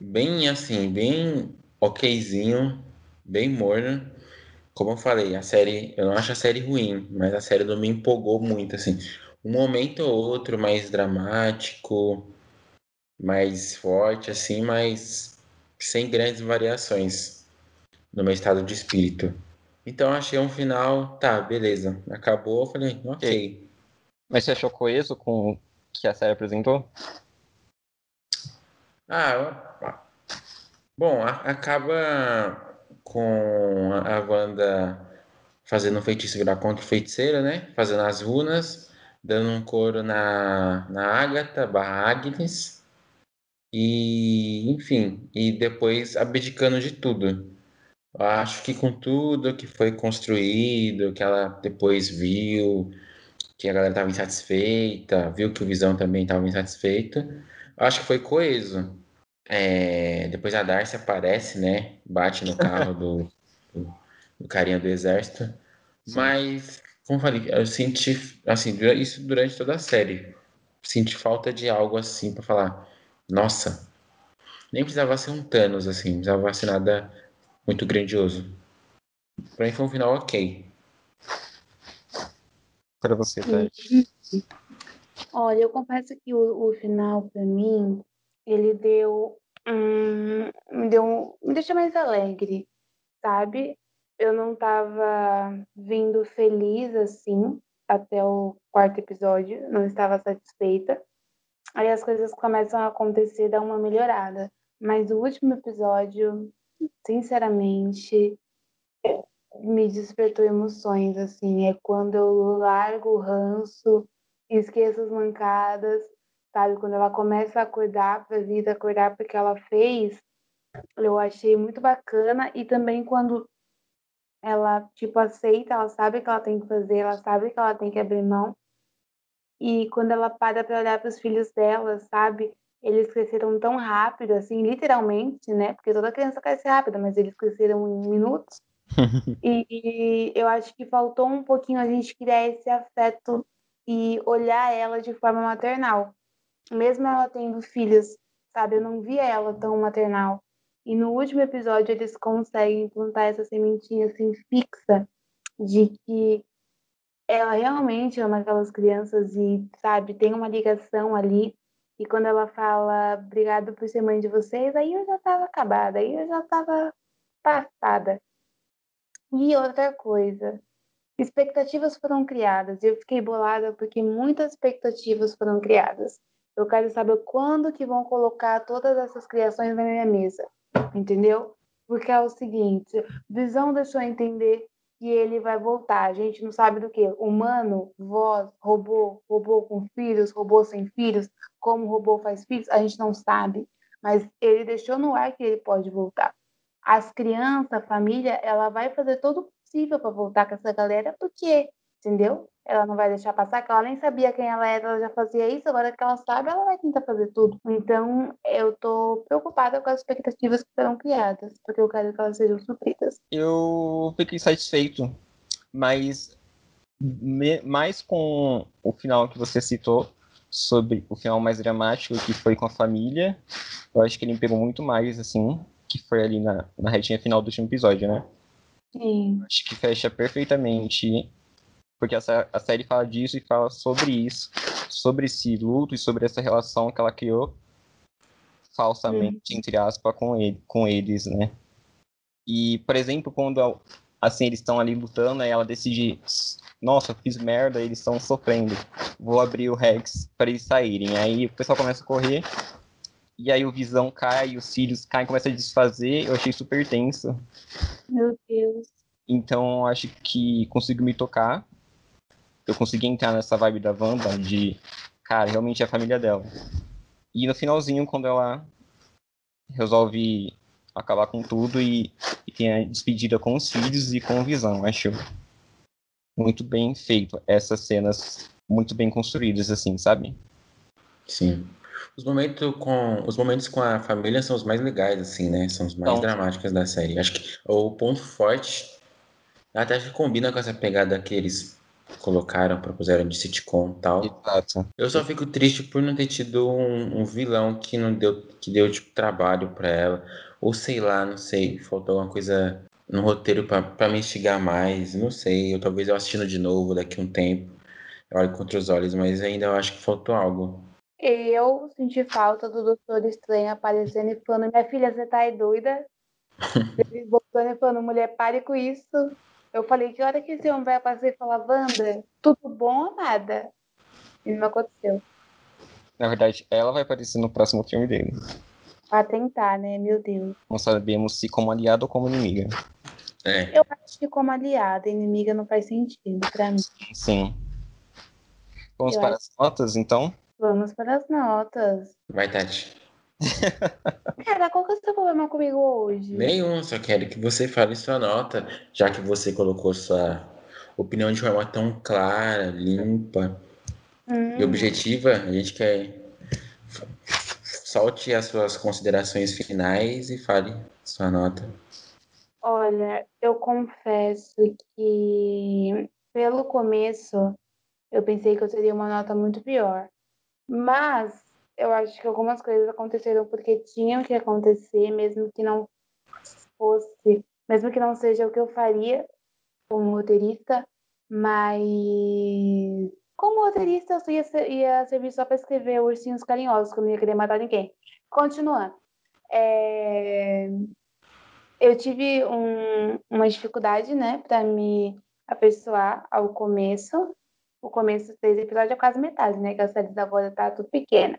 bem assim, bem okzinho, bem morno. Como eu falei, a série, eu não acho a série ruim, mas a série não me empolgou muito, assim. Um momento ou outro mais dramático, mais forte, assim, mas sem grandes variações no meu estado de espírito. Então achei um final, tá, beleza. Acabou, eu falei, ok. Mas você achou coeso com o que a série apresentou? Ah, eu- bom, a- acaba com a a Wanda fazendo um feitiço virar contra o feiticeiro, né? Fazendo as runas, dando um coro na, na Agatha barra Agnes. E, enfim, e depois abdicando de tudo. Eu acho que com tudo que foi construído, que ela depois viu, que a galera estava insatisfeita, viu que o Visão também estava insatisfeito, eu acho que foi coeso. É, depois a Darcy aparece, né? Bate no carro do, do, do carinha do exército. Mas, como eu falei, eu senti, assim, isso durante toda a série. Senti falta de algo assim pra falar, nossa, nem precisava ser um Thanos, assim, não precisava ser nada muito grandioso. Pra mim foi um final ok. Pra você, Tati. Olha, eu confesso que o, o final, pra mim, ele deu. hum, me deu um- me deixou mais alegre, sabe? Eu não tava vindo feliz assim até o quarto episódio, não estava satisfeita. Aí as coisas começam a acontecer, dá uma melhorada. Mas o último episódio, sinceramente, me despertou emoções, assim. É quando eu largo o ranço, esqueço as mancadas, sabe? Quando ela começa a acordar pra vida, acordar porque ela fez, eu achei muito bacana. E também quando ela, tipo, aceita, ela sabe o que ela tem que fazer, ela sabe que ela tem que abrir mão. E quando ela para pra olhar pros filhos dela, sabe? Eles cresceram tão rápido, assim, literalmente, né? Porque toda criança cresce rápido, mas eles cresceram em minutos. E, e eu acho que faltou um pouquinho a gente criar esse afeto e olhar ela de forma maternal. Mesmo ela tendo filhos, sabe? Eu não via ela tão maternal. E no último episódio eles conseguem plantar essa sementinha assim fixa de que ela realmente ama aquelas crianças e, sabe, tem uma ligação ali. E quando ela fala obrigado por ser mãe de vocês, aí eu já tava acabada, aí eu já tava passada. E outra coisa, expectativas foram criadas. e Eu fiquei bolada porque muitas expectativas foram criadas. Eu quero saber quando que vão colocar todas essas criações na minha mesa, entendeu? Porque é o seguinte, Visão deixou entender que ele vai voltar. A gente não sabe do que. Humano, voz, robô, robô com filhos, robô sem filhos, como robô faz filhos, a gente não sabe. Mas ele deixou no ar que ele pode voltar as crianças, a família, ela vai fazer todo o possível para voltar com essa galera, porque, entendeu? Ela não vai deixar passar, que ela nem sabia quem ela era, ela já fazia isso, agora que ela sabe, ela vai tentar fazer tudo. Então, eu tô preocupada com as expectativas que serão criadas, porque eu quero que elas sejam supridas. Eu fiquei satisfeito, mas me- mais com o final que você citou sobre o final mais dramático, que foi com a família. Eu acho que ele me pegou muito mais, assim, que foi ali na, na retinha final do último episódio, né? Sim. Acho que fecha perfeitamente, porque essa, a série fala disso e fala sobre isso, sobre esse luto e sobre essa relação que ela criou falsamente, entre aspas, com, ele, com eles, né? E, por exemplo, quando assim eles estão ali lutando, aí ela decide, nossa, fiz merda, eles estão sofrendo, vou abrir o Rex para eles saírem. Aí o pessoal começa a correr, e aí o Visão cai, os cílios caem, começa a desfazer, eu achei super tenso. Meu Deus. Então acho que consigo me tocar. Eu consegui entrar nessa vibe da Wanda de, cara, realmente é a família dela. E no finalzinho, quando ela resolve acabar com tudo e, e tem a despedida com os filhos e com o Visão, acho muito bem feito. Essas cenas muito bem construídas, assim, sabe? Sim. Os momentos com os momentos com a família são os mais legais, assim, né? São os mais Então. dramáticos da série. Acho que o ponto forte até acho que combina com essa pegada que eles colocaram, propuseram de sitcom e tal. Exato. Eu só fico triste por não ter tido um, um vilão que não deu, que deu tipo trabalho pra ela, ou sei lá, não sei, faltou alguma coisa no roteiro pra pra me instigar mais, não sei, eu talvez eu assistindo de novo daqui a um tempo, eu olho contra os olhos, mas ainda eu acho que faltou algo. Eu senti falta do Doutor Estranho aparecendo e falando: Minha filha, você tá aí doida? Ele voltando e falando: Mulher, pare com isso. Eu falei: Que hora que esse homem vai aparecer e falar: Wanda, tudo bom ou nada? E não aconteceu. Na verdade, ela vai aparecer no próximo filme dele. Pra tentar, né? Meu Deus. Não sabemos se como aliada ou como inimiga. É, Eu acho que como aliada, inimiga não faz sentido pra mim. Sim. Vamos Eu para as notas, então? Vamos para as notas. vai, Tati. Cara, qual que é o seu problema comigo hoje? Nenhum, só quero que você fale sua nota, já que você colocou sua opinião de forma tão clara, limpa Hum, e objetiva. A gente quer solte as suas considerações finais e fale sua nota. Olha, eu confesso que pelo começo eu pensei que eu teria uma nota muito pior. Mas eu acho que algumas coisas aconteceram porque tinham que acontecer, mesmo que não fosse, mesmo que não seja o que eu faria como roteirista, mas como roteirista eu ia, ser- ia servir só para escrever ursinhos carinhosos, que eu não ia querer matar ninguém. Continuando. É, eu tive um- uma dificuldade, né, para me apessoar ao começo. O começo dos três episódios é quase metade, né, que a série agora tá tudo pequena.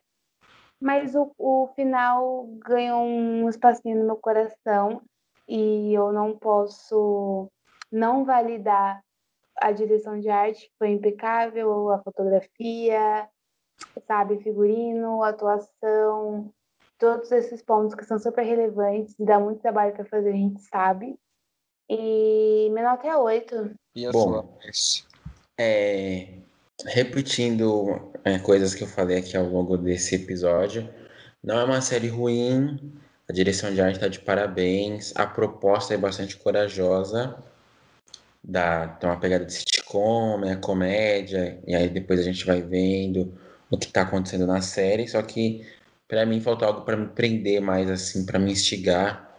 Mas o, o final ganhou um espacinho no meu coração e eu não posso não validar a direção de arte, que foi impecável, a fotografia, sabe, figurino, atuação, todos esses pontos que são super relevantes e dá muito trabalho para fazer, a gente sabe. E minha nota é 8. E a Bom. sua? É, repetindo é, coisas que eu falei aqui ao longo desse episódio, não é uma série ruim, a direção de arte está de parabéns, a proposta é bastante corajosa, dá, tem uma pegada de sitcom, é comédia, e aí depois a gente vai vendo o que está acontecendo na série, só que para mim faltou algo para me prender mais, assim, para me instigar.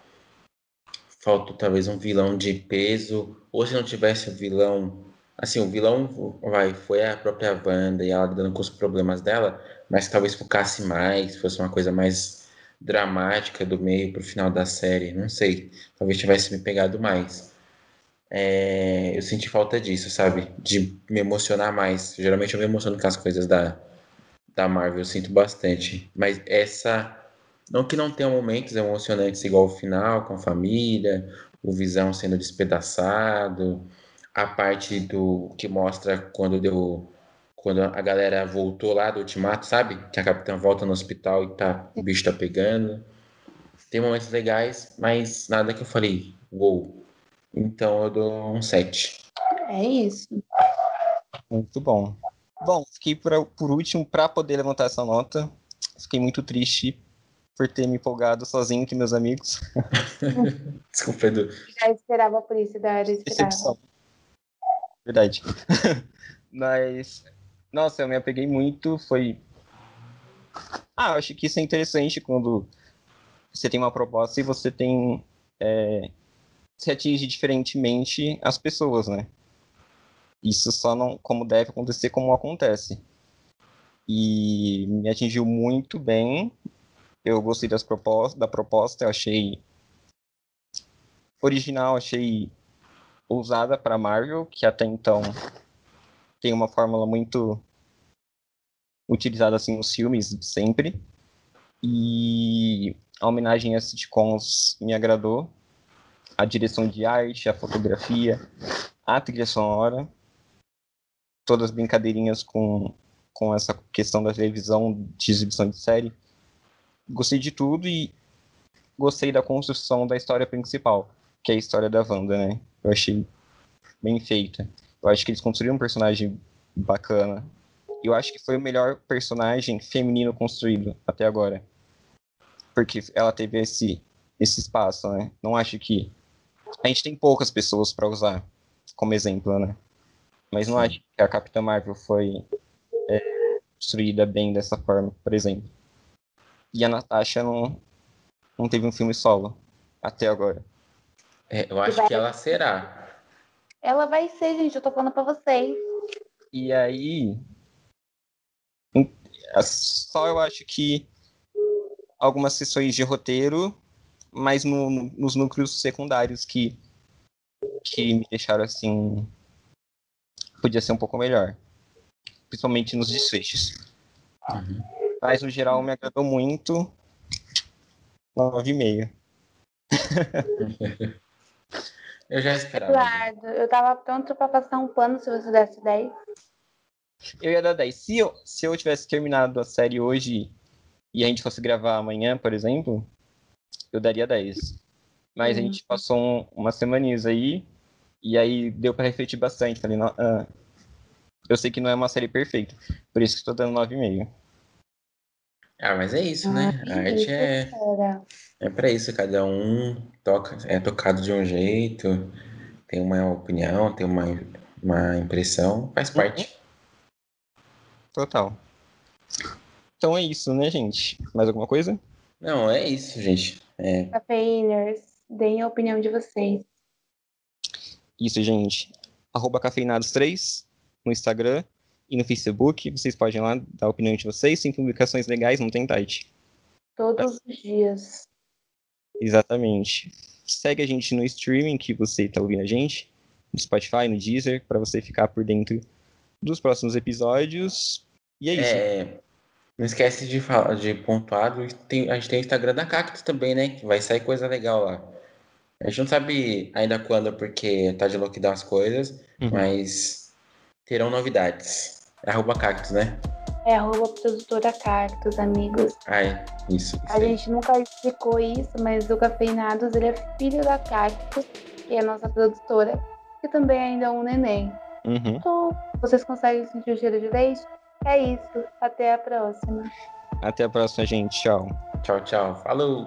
Faltou talvez um vilão de peso, ou se não tivesse um vilão Assim, o vilão vai, foi a própria Wanda e ela lidando com os problemas dela, mas talvez focasse mais, fosse uma coisa mais dramática do meio pro final da série, não sei. Talvez tivesse me pegado mais. É, eu senti falta disso, sabe? De me emocionar mais. Geralmente eu me emociono com as coisas da, da Marvel, eu sinto bastante. Mas essa. Não que não tenha momentos emocionantes igual o final, com a família, o Visão sendo despedaçado a parte do que mostra quando deu quando a galera voltou lá do Ultimato, sabe? Que a Capitã volta no hospital e tá, o bicho tá pegando. Tem momentos legais, mas nada que eu falei, uou. Então eu dou um 7. É isso. Muito bom. Bom, fiquei por, por último para poder levantar essa nota. Fiquei muito triste por ter me empolgado sozinho entre meus amigos. Desculpa, Edu. Já esperava por isso, da hora esperava. Decepção. Verdade. Mas, nossa, eu me apeguei muito. Foi Ah, acho que isso é interessante quando você tem uma proposta e você tem. É, se atinge diferentemente as pessoas, né? Isso só não como deve acontecer como acontece. E me atingiu muito bem. Eu gostei das propostas, da proposta, eu achei original, achei ousada para Marvel, que até então tem uma fórmula muito utilizada assim nos filmes sempre. E a homenagem a sitcoms me agradou. A direção de arte, a fotografia, a trilha sonora, todas as brincadeirinhas com, com essa questão da televisão, de exibição de série. Gostei de tudo e gostei da construção da história principal, que é a história da Wanda, né? Eu achei bem feita. Eu acho que eles construíram um personagem bacana. Eu acho que foi o melhor personagem feminino construído até agora porque ela teve esse, esse espaço, né? Não acho que. A gente tem poucas pessoas para usar como exemplo, né? Mas não acho que a Capitã Marvel foi é, construída bem dessa forma, por exemplo. E a Natasha não, não teve um filme solo até agora. É, eu acho que ela será. Ela vai ser, gente, eu tô falando pra vocês. E aí. Só eu acho que algumas sessões de roteiro, mas no, nos núcleos secundários que, que me deixaram assim. Podia ser um pouco melhor. Principalmente nos desfechos. Uhum. Mas no geral me agradou muito. 9,5. eu já esperava. Eduardo, eu tava pronto pra passar um pano se você desse 10. Eu ia dar 10. Se eu, se eu tivesse terminado a série hoje e a gente fosse gravar amanhã, por exemplo, eu daria 10. Mas uhum. a gente passou um, umas semaninhas aí, e aí deu para refletir bastante. Falei, não, ah, eu sei que não é uma série perfeita, por isso que estou dando 9,5. Ah, mas é isso, né? Ah, a arte é, é para isso, cada um toca, é tocado de um jeito, tem uma opinião, tem uma, uma impressão, faz uhum. parte. Total. Então é isso, né, gente? Mais alguma coisa? Não, é isso, gente. É... Cafeiners, deem a opinião de vocês. Isso, gente. Arroba cafeinados3 no Instagram e no Facebook. Vocês podem lá dar a opinião de vocês. Tem publicações legais, não tem tight. Todos os dias. Exatamente. Segue a gente no streaming que você está ouvindo a gente, no Spotify, no Deezer, para você ficar por dentro dos próximos episódios. E é isso. É, não esquece de, falar, de pontuar, tem, a gente tem o Instagram da Cactus também, né? Que vai sair coisa legal lá. A gente não sabe ainda quando, porque tá de lockdown as coisas, uhum. mas terão novidades. É arroba Cactus, né? É arroba produtora Cactus, amigos. Ah, é. Isso. isso a aí. gente nunca explicou isso, mas o Cafeinados, ele é filho da Cactus, que é a nossa produtora, que também ainda é um neném. Uhum. Então, vocês conseguem sentir o cheiro de leite? É isso. Até a próxima. Até a próxima, gente. Tchau. Tchau, tchau. Falou.